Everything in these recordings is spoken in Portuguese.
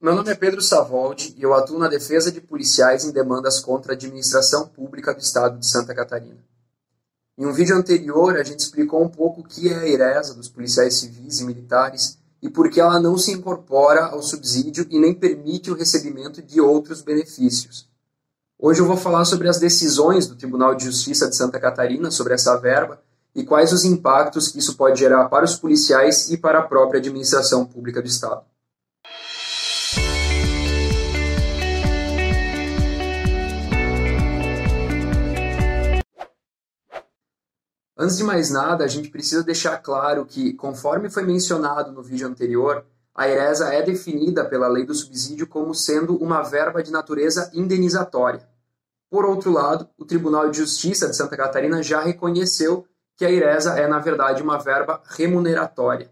Meu nome é Pedro Savoldi e eu atuo na defesa de policiais em demandas contra a administração pública do Estado de Santa Catarina. Em um vídeo anterior, a gente explicou um pouco o que é a IRESA dos policiais civis e militares e por que ela não se incorpora ao subsídio e nem permite o recebimento de outros benefícios. Hoje eu vou falar sobre as decisões do Tribunal de Justiça de Santa Catarina sobre essa verba e quais os impactos que isso pode gerar para os policiais e para a própria administração pública do Estado. Antes de mais nada, a gente precisa deixar claro que, conforme foi mencionado no vídeo anterior, a ERESA é definida pela lei do subsídio como sendo uma verba de natureza indenizatória. Por outro lado, o Tribunal de Justiça de Santa Catarina já reconheceu que a IRESA é, na verdade, uma verba remuneratória.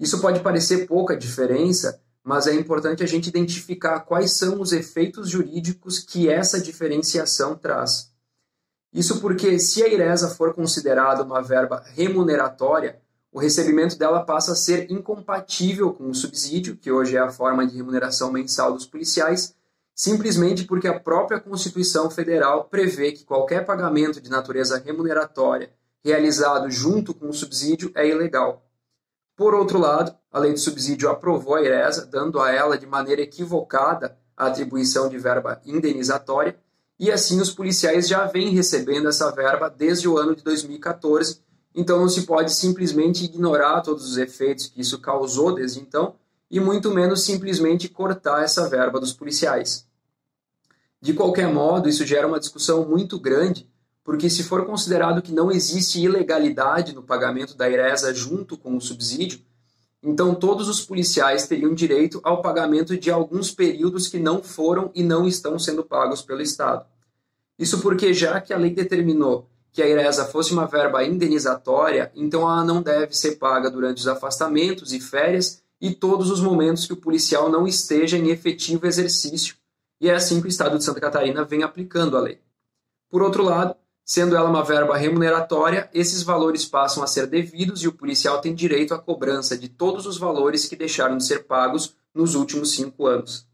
Isso pode parecer pouca diferença, mas é importante a gente identificar quais são os efeitos jurídicos que essa diferenciação traz. Isso porque, se a IRESA for considerada uma verba remuneratória, o recebimento dela passa a ser incompatível com o subsídio, que hoje é a forma de remuneração mensal dos policiais, simplesmente porque a própria Constituição Federal prevê que qualquer pagamento de natureza remuneratória realizado junto com o subsídio é ilegal. Por outro lado, a lei do subsídio aprovou a IRESA, dando a ela de maneira equivocada a atribuição de verba indenizatória, e assim os policiais já vêm recebendo essa verba desde o ano de 2014, então não se pode simplesmente ignorar todos os efeitos que isso causou desde então, e muito menos simplesmente cortar essa verba dos policiais. De qualquer modo, isso gera uma discussão muito grande porque se for considerado que não existe ilegalidade no pagamento da IRESA junto com o subsídio, então todos os policiais teriam direito ao pagamento de alguns períodos que não foram e não estão sendo pagos pelo Estado. Isso porque, já que a lei determinou que a IRESA fosse uma verba indenizatória, então ela não deve ser paga durante os afastamentos e férias e todos os momentos que o policial não esteja em efetivo exercício. E é assim que o Estado de Santa Catarina vem aplicando a lei. Por outro lado, Sendo ela uma verba remuneratória, esses valores passam a ser devidos e o policial tem direito à cobrança de todos os valores que deixaram de ser pagos nos últimos cinco anos.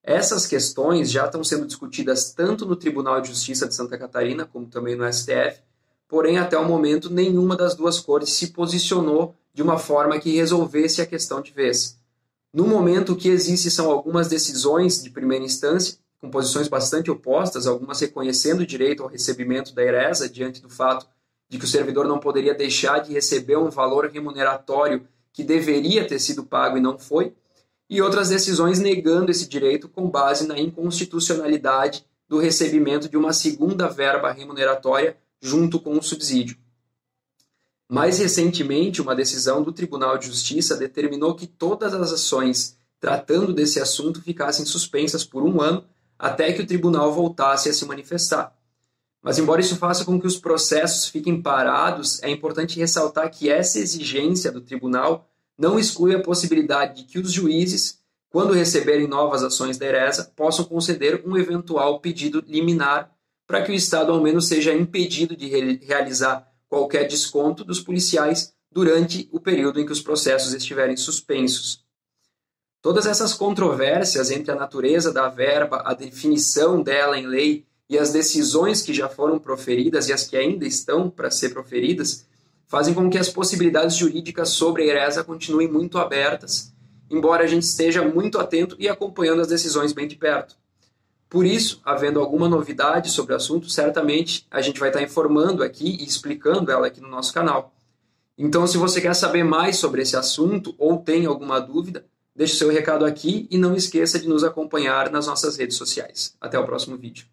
Essas questões já estão sendo discutidas tanto no Tribunal de Justiça de Santa Catarina como também no STF, porém, até o momento, nenhuma das duas cortes se posicionou de uma forma que resolvesse a questão de vez. No momento, o que existe são algumas decisões de primeira instância com posições bastante opostas, algumas reconhecendo o direito ao recebimento da ERESA diante do fato de que o servidor não poderia deixar de receber um valor remuneratório que deveria ter sido pago e não foi, e outras decisões negando esse direito com base na inconstitucionalidade do recebimento de uma segunda verba remuneratória junto com o subsídio. Mais recentemente, uma decisão do Tribunal de Justiça determinou que todas as ações tratando desse assunto ficassem suspensas por um ano até que o tribunal voltasse a se manifestar. Mas, embora isso faça com que os processos fiquem parados, é importante ressaltar que essa exigência do tribunal não exclui a possibilidade de que os juízes, quando receberem novas ações da ERESA, possam conceder um eventual pedido liminar para que o Estado, ao menos, seja impedido de realizar qualquer desconto dos policiais durante o período em que os processos estiverem suspensos. Todas essas controvérsias entre a natureza da verba, a definição dela em lei e as decisões que já foram proferidas e as que ainda estão para ser proferidas fazem com que as possibilidades jurídicas sobre a ERESA continuem muito abertas, embora a gente esteja muito atento e acompanhando as decisões bem de perto. Por isso, havendo alguma novidade sobre o assunto, certamente a gente vai estar informando aqui e explicando ela aqui no nosso canal. Então, se você quer saber mais sobre esse assunto ou tem alguma dúvida, Deixe seu recado aqui e não esqueça de nos acompanhar nas nossas redes sociais. Até o próximo vídeo.